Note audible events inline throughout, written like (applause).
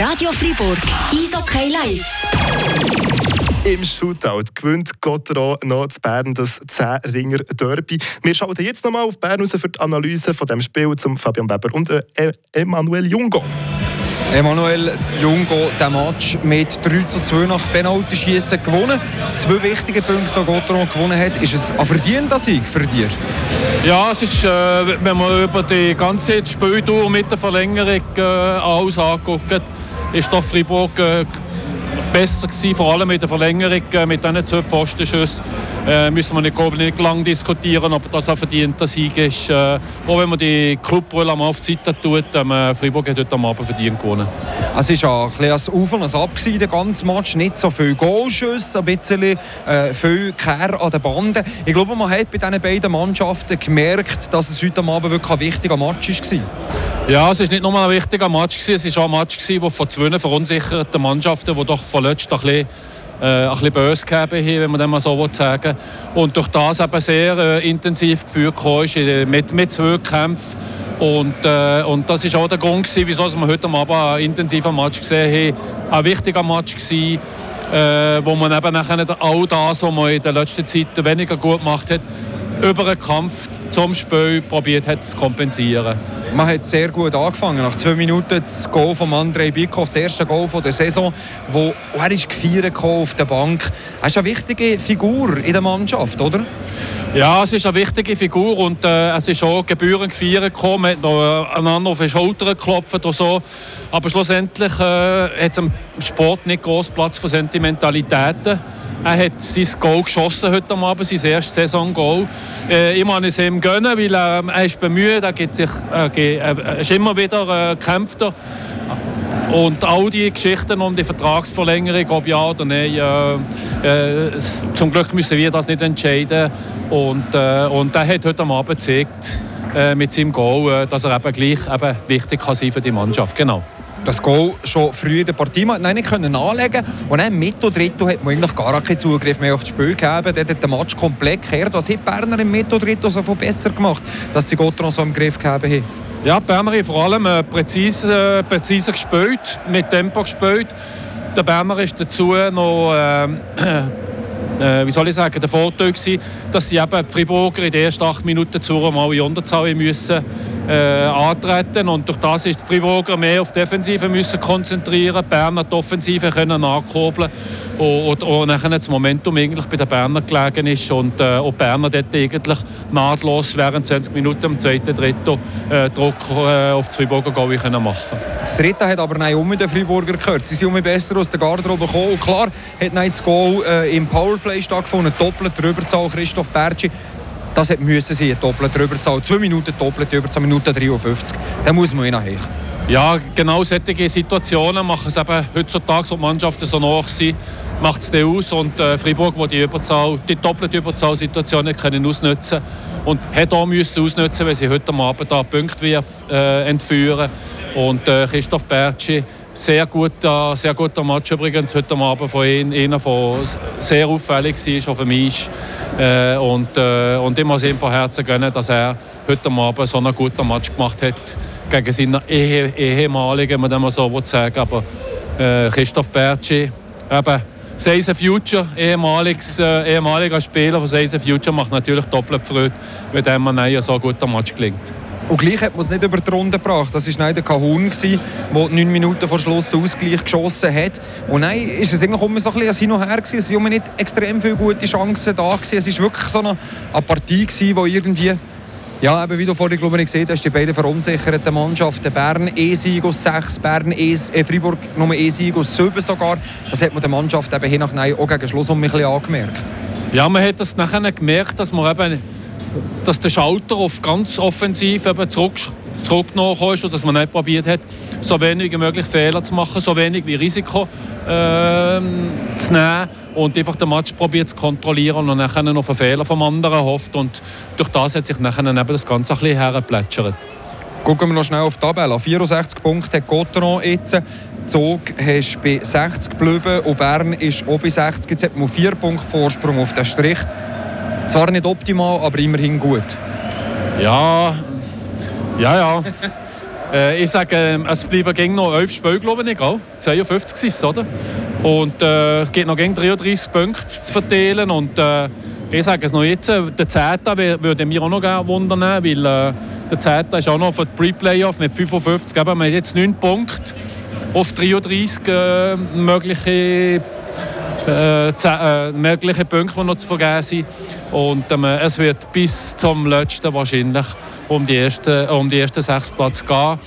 Radio Fribourg, Eishockey Live. Im Shootout gewinnt Gotteron noch zu Bern das 10-Ringer Derby. Wir schauen jetzt nochmal auf Bern raus für die Analyse von dem Spiel zum Fabian Weber und äh, Emanuel Jungo. Emanuel Jungo den Match mit 3 zu 2 nach Penaltyschießen gewonnen. Zwei wichtige Punkte, die Gotteron gewonnen hat. Ist es ein verdienter Sieg für dich? Ja, es ist, äh, wenn man über die ganze Spieldauer mit der Verlängerung äh, alles anguckt, ist doch Freiburg äh, besser gewesen, vor allem mit der Verlängerung äh, mit diesen zwei Pfostenschüssen. Äh, müssen wir nicht, nicht lange diskutieren, ob das ein verdienter Sieg ist. Äh, auch wenn man die Clubbrille am auf die Seite tut, ähm, Freiburg hat heute am Abend verdient gewonnen. Es war ein bisschen ein Auf und ein Ab, der ganze Match. Nicht so viele Goalschüsse, ein bisschen äh, viel Kehr an den Banden. Ich glaube, man hat bei diesen beiden Mannschaften gemerkt, dass es heute Abend wirklich ein wichtiger Match war. Ja, es war nicht nur ein wichtiger Match, es war auch ein Match, der von zwei verunsicherten Mannschaften, die doch verletzt ein bisschen, äh, ein bisschen böse gegeben haben, wenn man das mal so sagen will. Und durch das eben sehr äh, intensiv geführt ist, äh, mit, mit zwei Kämpfen. Und, äh, und das war auch der Grund, gewesen, wieso wir heute Abend einen intensiven Match gesehen haben. Ein wichtiger Match gewesen, äh, wo man eben nachher all das, was man in der letzten Zeit weniger gut gemacht hat, über einen Kampf zum Spiel probiert hat zu kompensieren. Man hat sehr gut angefangen. Nach zwei Minuten das Goal von Andrei Bikov, das erste Goal der Saison, wo er ist gefeiert auf der Bank. Er ist eine wichtige Figur in der Mannschaft, oder? Ja, es ist eine wichtige Figur und äh, es ist auch gebührend gefeiert gekommen. Man hat noch einander auf die Schulter geklopft oder so. Aber schlussendlich äh, hat es im Sport nicht groß Platz für Sentimentalitäten. Er hat sein Goal geschossen heute Abend, sein erstes Saison-Goal. Äh, ich muss es ihm gönnen, weil er, er ist bemüht, er, gibt sich, äh, er ist immer wieder äh, kämpft. Und all die Geschichten um die Vertragsverlängerung, ob ja oder nein, äh, äh, zum Glück müssen wir das nicht entscheiden. Und, äh, und er hat heute Abend gezeigt, äh, mit seinem Goal, äh, dass er eben gleich eben wichtig kann sein für die Mannschaft. Genau das Goal schon früh in der Partie nein, nicht können anlegen und dann Mittel Dritto hat man eigentlich gar keinen Zugriff mehr auf das Spiel gegeben. Dort hat der Match komplett gekehrt. Was hat Berner im Mittel Dritto so viel besser gemacht, dass sie Gotron so im Griff gegeben haben? Ja, Berner hat vor allem äh, präzise, äh, präzise gespielt, mit Tempo gespielt. Der Berner ist dazu noch äh, äh, wie soll ich sagen, der Vorteil gewesen, dass sie eben die Friburger in den ersten acht Minuten zu mal in Unterzahl müssen äh, antreten. Und durch das ist die Friburger mehr auf die Defensive müssen konzentrieren, die Berner die Offensive können nachkurbeln und, und, und dann das Momentum eigentlich bei den Berner gelegen ist. Und äh, auch Berner dort eigentlich nahtlos während 20 Minuten im zweiten Drittel äh, Druck äh, auf die Friburger Goal können machen. Das dritte hat aber nicht um den Friburger gehört. Sie sind um besser aus der Garderobe gekommen. Und klar hat das Goal äh, im Powerplay stattgefunden, doppelt Überzahl Christoph Bertschi das hat müssen sein, doppelt Überzahl. Zwei Minuten doppelt Überzahl, Minute 53. Dann muss man ihn nachher. Ja, genau solche Situationen machen es eben heutzutage, wo die Mannschaften so nach sind, macht es aus. Und äh, Freiburg, wo die Überzahl, die doppelte Überzahlsituation nicht können ausnutzen und hat auch müssen ausnutzen, weil sie heute Abend da Punkte äh, entführen. Und äh, Christoph Bertschi, sehr guter, sehr guter Match übrigens heute Abend von ihm, einer, der sehr auffällig war auf dem Eis. Äh, und, äh, und ich muss ihm von Herzen gönnen, dass er heute Abend so einen guten Match gemacht hat gegen seine Ehe, ehemaligen, wenn man so sagen Aber äh, Christoph Bertschi, eben Seisen Future, ehemaliges, äh, ehemaliger Spieler von Seisen Future, macht natürlich doppelt Freude, wenn dem man so ein guter Match gelingt. Und gleich hat man es nicht über die Runde gebracht. Das war der Kahun, der neun Minuten vor Schluss den Ausgleich geschossen hat. Und nein, ist es eigentlich immer so ein bisschen hin und her gewesen. Es waren nicht extrem viele gute Chancen da gewesen. Es war wirklich so eine, eine Partie gewesen, wo irgendwie ja, eben wie du vorhin gesehen hast, die beiden verunsicherten Mannschaften. Bern E-Sieg aus 6, Bern e äh, Freiburg nur E-Sieg aus 7 sogar. Das hat man der Mannschaft eben hin nach auch gegen Schluss um ein bisschen angemerkt. Ja, man hat das nachher gemerkt, dass man eben dass der Schalter auf ganz offensiv zurück, zurückgenommen ist und dass man nicht probiert hat, so wenig wie möglich Fehler zu machen, so wenig wie Risiko äh, zu nehmen und einfach den Match probiert zu kontrollieren und dann noch einen Fehler vom anderen hofft und durch das hat sich nachher eben das Ganze ein bisschen hergeplätschert. Gucken wir noch schnell auf die Tabelle. 64 Punkte hat Gotteron jetzt. Zug hast bei 60 geblieben und Bern ist auch bei 60. Jetzt hat man 4 Punkte Vorsprung auf den Strich. Zwar nicht optimal, aber immerhin gut. Ja, ja, ja. (laughs) Äh, ich sage, es bleiben gegen noch 11 Spiele, glaube ich, auch. 52 ist es, oder? Und äh, es gibt noch gegen 33 Punkte zu verteilen. Und äh, ich sage es noch jetzt, äh, der 10. würde mich auch noch gerne wundern, weil äh, der 10. ist auch noch für die Pre-Playoff mit 55. Aber wir haben jetzt 9 Punkte auf 33 äh, mögliche, äh, 10, äh, mögliche Punkte, die noch zu vergeben sind. Und ähm, es wird bis zum letzten wahrscheinlich um die ersten, um die ersten sechs Platz gehen.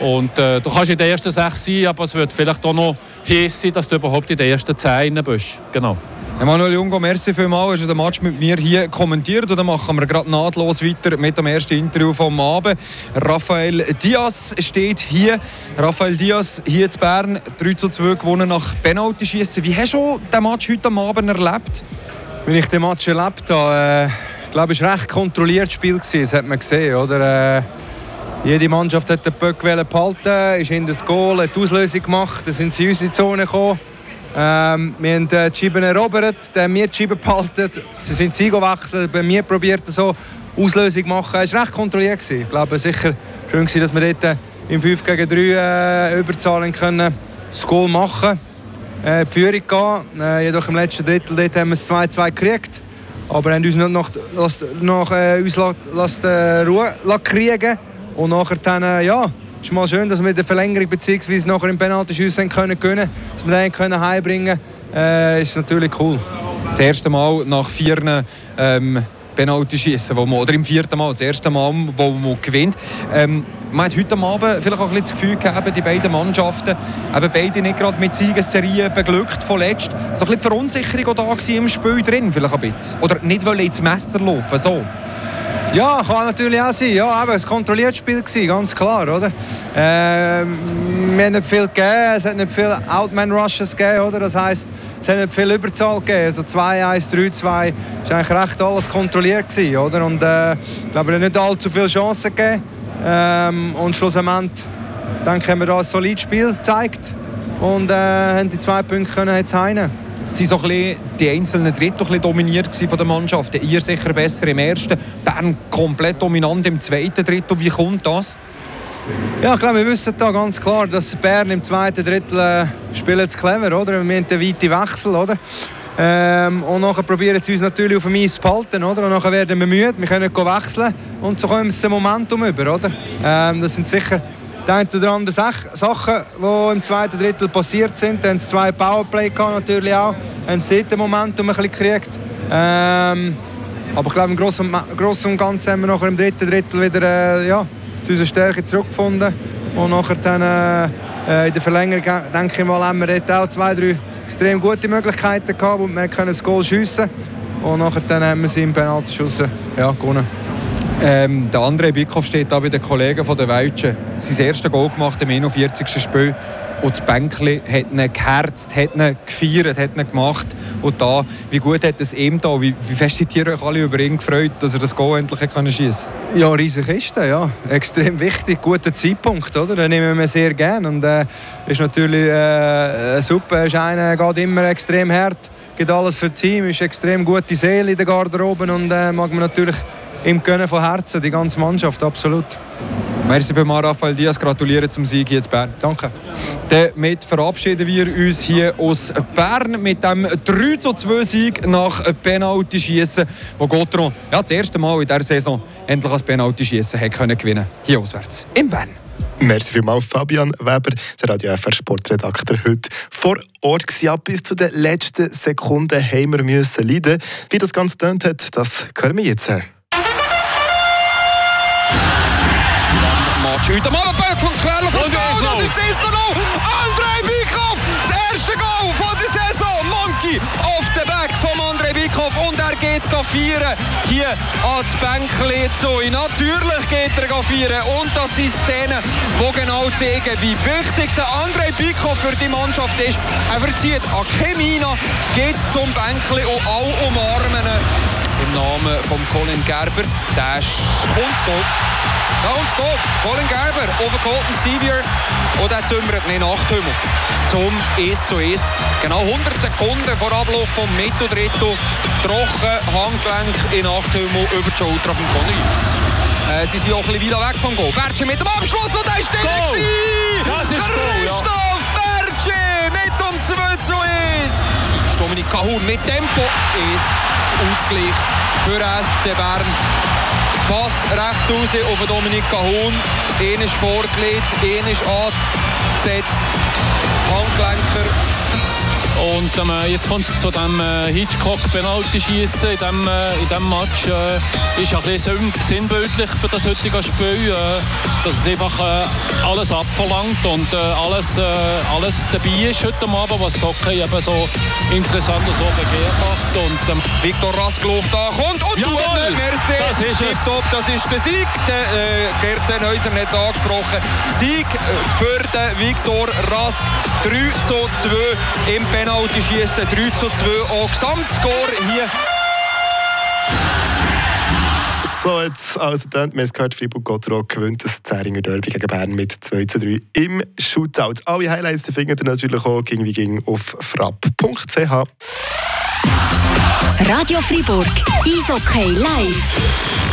Und äh, du kannst in den ersten sechs sein, aber es wird vielleicht auch noch heiß sein, dass du überhaupt in den ersten zehn bist. Genau. Emanuel Jungo, merci vielmals, hast du den Match mit mir hier kommentiert und dann machen wir gerade nahtlos weiter mit dem ersten Interview vom Abend. Rafael Diaz steht hier. Rafael Diaz hier in Bern, 3 zu 2 gewonnen nach Penalty schießen. Wie hast du den Match heute am Abend erlebt? Wenn ich den Match erlebt habe, äh, ich glaube ich, war ein recht kontrolliertes Spiel. Gewesen. Das hat man gesehen. Oder? Äh, jede Mannschaft hat den Böck behalten, ist in das Goal, hat die Auslösung gemacht, dann sind sie in unsere Zone gekommen. Ähm, wir haben äh, die Scheiben erobert, dann mir die Scheiben behalten. Sie sind sie gewechselt, bei mir probiert so Auslösung machen. Es war recht kontrolliert. Gewesen. Ich glaube sicher schön, gewesen, dass wir dort äh, im 5 gegen 3 äh, Überzahlen können das Goal machen äh, die Führung gehen. Äh, jedoch im letzten Drittel dort haben wir es 2-2 gekriegt. Aber haben uns noch, noch, noch äh, uns lasst, äh, Ruhe kriegen Und nachher dann, äh, ja, ist mal schön, dass wir in der Verlängerung bzw. nachher im Penaltyschüssen können können, dass wir den können heimbringen können. Äh, ist natürlich cool. Das erste Mal nach vier ähm, Penalty schießen, wo man, oder im vierten Mal, das erste Mal, wo man gewinnt. Ähm, man hat heute Abend vielleicht auch ein bisschen das Gefühl gehabt, die beiden Mannschaften, eben beide nicht gerade mit Siegesserien beglückt von letzt. So ein bisschen die Verunsicherung da im Spiel drin, vielleicht ein bisschen. Oder nicht wollen ins Messer laufen, so. Ja, kann natürlich auch sein. Ja, eben, ein kontrolliertes Spiel gewesen, ganz klar, oder? Ähm, wir haben nicht viel gegeben, es hat nicht viel Outman-Rushes gegeben, oder? Das heisst, es hat nicht viel Überzahl gegeben. Also 2-1, 3-2 war eigentlich recht alles kontrolliert gewesen, oder? Und äh, ich glaube, nicht allzu viele Chancen gegeben. Ähm, und schlussendlich denke ich, haben wir da ein solides Spiel gezeigt und äh, haben die zwei Punkte können jetzt heine sind so ein die einzelnen Drittel ein dominiert von der Mannschaft. Ihr sicher besser im ersten, Bern komplett dominant im zweiten Drittel. Wie kommt das? Ja, ich glaube, wir wissen da ganz klar, dass Bern im zweiten Drittel äh, spielt es clever, oder? Wir haben den weiten Wechsel, oder? Ähm, und nachher probieren sie uns natürlich auf dem Eis zu behalten, oder? Und nachher werden wir müde, wir können wechseln und so kommen wir zum Momentum über, oder? Ähm, das sind sicher die ein oder andere Sachen, die im zweiten Drittel passiert sind. Dann zwei Powerplay natürlich auch. Haben sie dort Momentum ein bisschen gekriegt. Ähm, aber ich glaube, im Großen und, und Ganzen haben wir nachher im dritten Drittel wieder äh, ja, zu unserer Stärke zurückgefunden. Und nachher dann äh, in der Verlängerung, denke ich mal, haben wir auch zwei, drei extrem gute Möglichkeiten gehabt, wo wir das Goal schiessen Und nachher dann haben wir sie im Penaltyschuss ja, gewonnen. Ähm, der andere Bikoff steht da bei den Kollegen von der Welschen. Sein erstes Goal gemacht im 41. Spiel. Und das Bänkli hat ihn geherzt, hat ihn gefeiert, hat ihn gemacht. Und da, wie gut hat es ihm da? Wie, wie fest sind ihr euch alle über ihn gefreut, dass er das Goal endlich schießen? Ja, riesig ist er, ja. Extrem wichtig, guter Zeitpunkt, oder? Den nehmen wir sehr gerne. Und äh, ist natürlich äh, super. Ist einer, geht immer extrem hart, gibt alles für das Team, ist extrem gute Seele in der Garderobe und äh, mag man natürlich ihm gönnen von Herzen, die ganze Mannschaft, absolut. Merci vielmals, Raphael Diaz. Gratuliere zum Sieg hier in Bern. Danke. Damit verabschieden wir uns hier aus Bern mit dem 3 zu 2 Sieg nach Penalty schießen, wo Gotron ja, das erste Mal in dieser Saison endlich als Penalty schießen hat können gewinnen. Hier auswärts in Bern. Merci vielmals, Fabian Weber, der Radio FR Sportredakteur, heute vor Ort gewesen. Bis zu den letzten Sekunden haben wir müssen leiden. Wie das Ganze tönt hat, das hören wir jetzt. Schütter mal ein Böck von Querl von Goal. Das ist das 1 André Bikoff, das erste Goal von der Saison. Monkey auf den Back von André Bikoff und er geht feiern hier ans Bänkchen zu. Natürlich geht er feiern und das sind Szenen, die genau zeigen, wie wichtig der André Bikoff für die Mannschaft ist. Er verzieht an Chemina, geht zum Bänkchen und alle umarmen Namen von Colin Gerber. Der kommt Goal. Und es geht. Colin Gerber auf Colton Sevier und er zümmert nicht Nachthümmel zum 1 zu 1. Genau 100 Sekunden vor Ablauf vom Mitteldrittel. Trocken, Handgelenk in Nachthümmel über die Schulter von Conny Äh, sie sind auch ein bisschen weg vom Goal. Bertsche mit dem Abschluss und da ist der Goal! gewesen. Das ist Goal, ja. Christoph Bertsche mit um 2 zu 1. Dominik Cahun mit Tempo ist Ausgleich für SC Bern. Pass rechts raus auf Dominik Cahun. Ihn ist vorgelegt, ihn ist angesetzt. Handgelenker Und ähm, jetzt kommt es zu dem äh, Hitchcock-Penalty-Schießen in diesem äh, in dem Match. Äh, ist ein bisschen sinn- sinnbildlich für das heutige Spiel, äh, dass es einfach äh, alles abverlangt und äh, alles, äh, alles dabei ist heute Abend, was Hockey eben so interessant und so begehrt macht. Und, ähm, Viktor Rasklov da kommt und Jawohl! ihn. Merci. Das ist es. Das ist der Sieg. Der, äh, Gerd Sennhäuser hat es angesprochen. Sieg äh, für den Viktor Rask. 3 zu 2 im Penalty-Schießen. 3 zu 2 auch Gesamtscore hier. So, jetzt also dann, wir haben gehört, Fribourg-Gotteron gewinnt das Zähringer Derby gegen Bern mit 2 zu 3 im Shootout. Alle Highlights die findet ihr natürlich auch ging wie ging auf frapp.ch. Radio Fribourg. Eishockey live.